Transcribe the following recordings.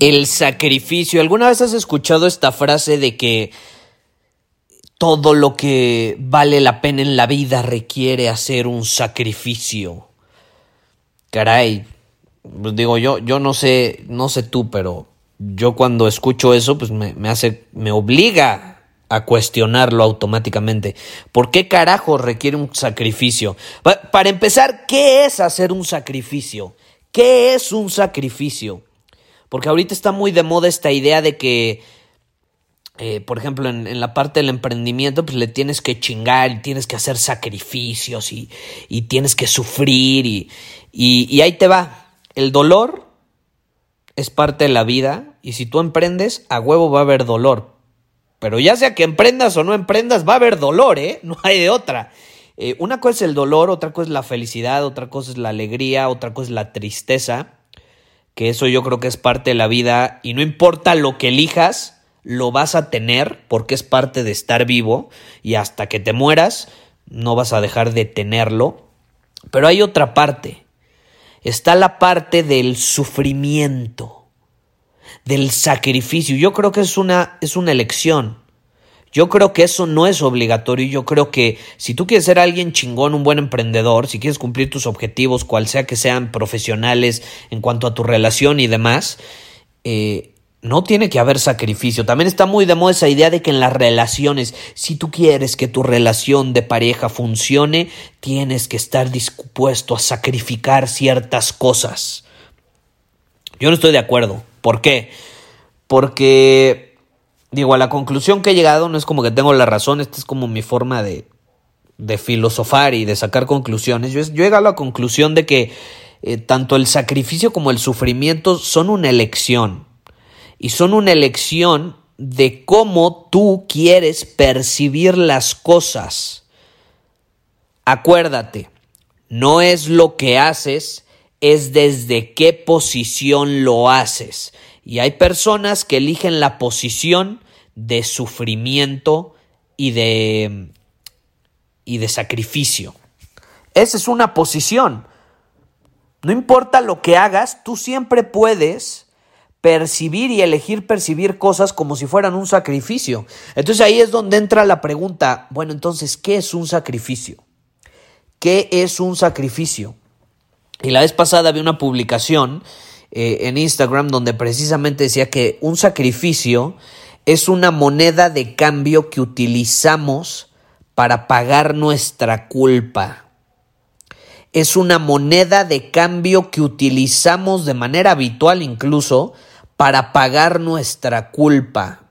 El sacrificio. ¿Alguna vez has escuchado esta frase de que todo lo que vale la pena en la vida requiere hacer un sacrificio? Caray, pues digo yo, yo no sé, no sé tú, pero yo cuando escucho eso, pues me, me hace, me obliga a cuestionarlo automáticamente. ¿Por qué carajo requiere un sacrificio? Para empezar, ¿qué es hacer un sacrificio? ¿Qué es un sacrificio? Porque ahorita está muy de moda esta idea de que, eh, por ejemplo, en, la parte del emprendimiento, pues le tienes que chingar y tienes que hacer sacrificios y, y tienes que sufrir y, y ahí te va. El dolor es parte de la vida y si tú emprendes, a huevo va a haber dolor. Pero ya sea que emprendas o no emprendas, va a haber dolor, ¿eh? No hay de otra. Eh, una cosa es el dolor, otra cosa es la felicidad, otra cosa es la alegría, otra cosa es la tristeza que eso yo creo que es parte de la vida y no importa lo que elijas, lo vas a tener porque es parte de estar vivo y hasta que te mueras no vas a dejar de tenerlo. Pero hay otra parte. Está la parte del sufrimiento, del sacrificio. Yo creo que es una, es una elección. Yo creo que eso no es obligatorio. Yo creo que si tú quieres ser alguien chingón, un buen emprendedor, si quieres cumplir tus objetivos, cual sea que sean profesionales en cuanto a tu relación y demás, eh, no tiene que haber sacrificio. También está muy de moda esa idea de que en las relaciones, si tú quieres que tu relación de pareja funcione, tienes que estar dispuesto a sacrificar ciertas cosas. Yo no estoy de acuerdo. ¿Por qué? Porque digo, a la conclusión que he llegado no es como que tengo la razón, esta es como mi forma de, de filosofar y de sacar conclusiones. Yo, he llegado a la conclusión de que eh, tanto el sacrificio como el sufrimiento son una elección. Y son una elección de cómo tú quieres percibir las cosas. Acuérdate, no es lo que haces, es desde qué posición lo haces. Y hay personas que eligen la posición de sufrimiento y de, y de sacrificio. Esa es una posición. No importa lo que hagas, tú siempre puedes percibir y elegir percibir cosas como si fueran un sacrificio. Entonces ahí es donde entra la pregunta, bueno, entonces, ¿qué es un sacrificio? ¿Qué es un sacrificio? Y la vez pasada vi una publicación eh, en Instagram donde precisamente decía que un sacrificio es una moneda de cambio que utilizamos para pagar nuestra culpa. Es una moneda de cambio que utilizamos de manera habitual incluso para pagar nuestra culpa.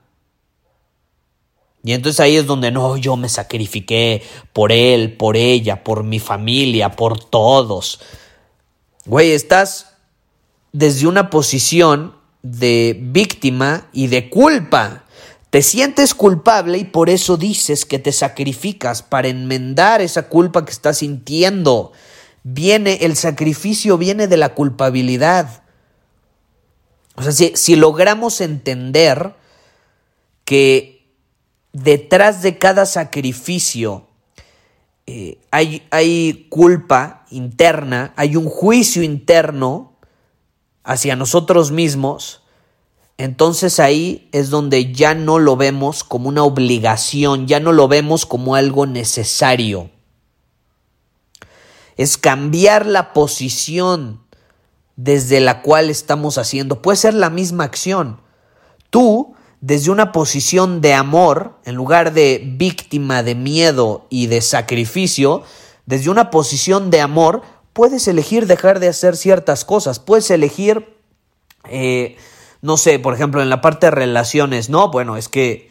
Y entonces ahí es donde no, yo me sacrifiqué por él, por ella, por mi familia, por todos. Güey, estás desde una posición de víctima y de culpa. Te sientes culpable y por eso dices que te sacrificas para enmendar esa culpa que estás sintiendo. Viene, el sacrificio viene de la culpabilidad. O sea, si, logramos entender que detrás de cada sacrificio eh, hay, hay culpa interna, hay un juicio interno, hacia nosotros mismos, entonces ahí es donde ya no lo vemos como una obligación, ya no lo vemos como algo necesario. Es cambiar la posición desde la cual estamos haciendo. Puede ser la misma acción. Tú desde una posición de amor, en lugar de víctima de miedo y de sacrificio, desde una posición de amor, puedes elegir dejar de hacer ciertas cosas, puedes elegir, eh, no sé, por ejemplo, en la parte de relaciones, no, bueno, es que,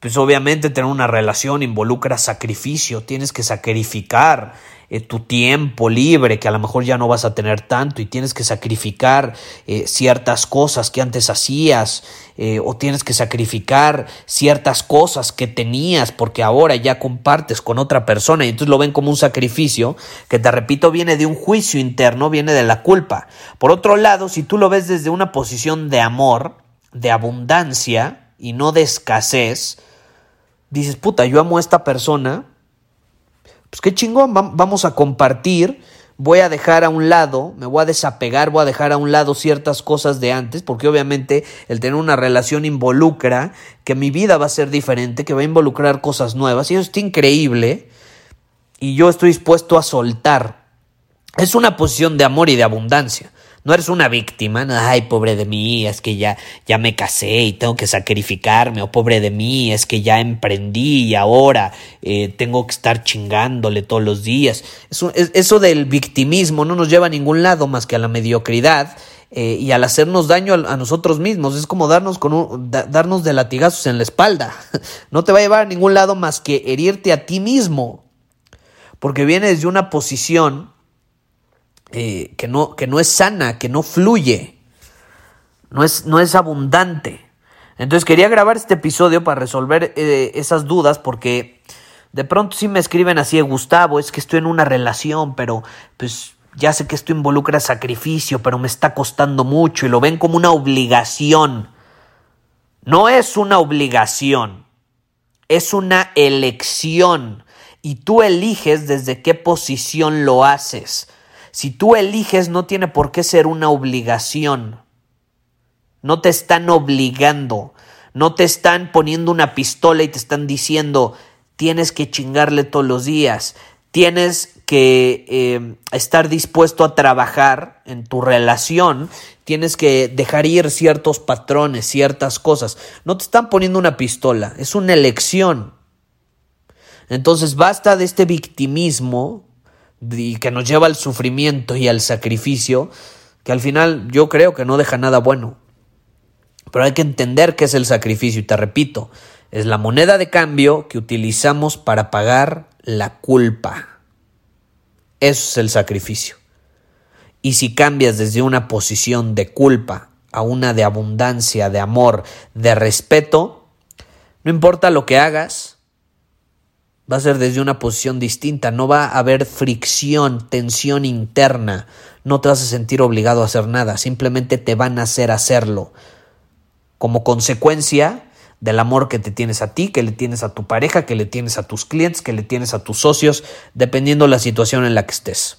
pues obviamente tener una relación involucra sacrificio, tienes que sacrificar, eh, tu tiempo libre, que a lo mejor ya no vas a tener tanto y tienes que sacrificar eh, ciertas cosas que antes hacías eh, o tienes que sacrificar ciertas cosas que tenías porque ahora ya compartes con otra persona y entonces lo ven como un sacrificio que te repito viene de un juicio interno, viene de la culpa. Por otro lado, si tú lo ves desde una posición de amor, de abundancia y no de escasez, dices, puta, yo amo a esta persona, pues qué chingón, vamos a compartir, voy a dejar a un lado, me voy a desapegar, voy a dejar a un lado ciertas cosas de antes, porque obviamente el tener una relación involucra que mi vida va a ser diferente, que va a involucrar cosas nuevas, y eso está increíble, y yo estoy dispuesto a soltar. Es una posición de amor y de abundancia. No eres una víctima, ay, pobre de mí, es que ya, ya me casé y tengo que sacrificarme, o pobre de mí, es que ya emprendí y ahora eh, tengo que estar chingándole todos los días. Eso, del victimismo no nos lleva a ningún lado más que a la mediocridad. Eh, y al hacernos daño a, nosotros mismos. Es como darnos, con darnos de latigazos en la espalda. No te va a llevar a ningún lado más que herirte a ti mismo. Porque vienes de una posición eh, que, no, que no es sana, que no fluye, no es, no es abundante. Entonces quería grabar este episodio para resolver eh, esas dudas porque de pronto sí me escriben así, Gustavo, es que estoy en una relación, pero pues ya sé que esto involucra sacrificio, pero me está costando mucho y lo ven como una obligación. No es una obligación, es una elección y tú eliges desde qué posición lo haces. Si tú eliges no tiene por qué ser una obligación. No te están obligando, no te están poniendo una pistola y te están diciendo tienes que chingarle todos los días, tienes que eh, estar dispuesto a trabajar en tu relación, tienes que dejar ir ciertos patrones, ciertas cosas. No te están poniendo una pistola, es una elección. Entonces basta de este victimismo y que nos lleva al sufrimiento y al sacrificio, que al final yo creo que no deja nada bueno. Pero hay que entender qué es el sacrificio y te repito, es la moneda de cambio que utilizamos para pagar la culpa. Eso es el sacrificio. Y si cambias desde una posición de culpa a una de abundancia, de amor, de respeto, no importa lo que hagas, va a ser desde una posición distinta, no va a haber fricción, tensión interna, no te vas a sentir obligado a hacer nada, simplemente te van a hacer hacerlo. Como consecuencia del amor que te tienes a ti, que le tienes a tu pareja, que le tienes a tus clientes, que le tienes a tus socios, dependiendo la situación en la que estés.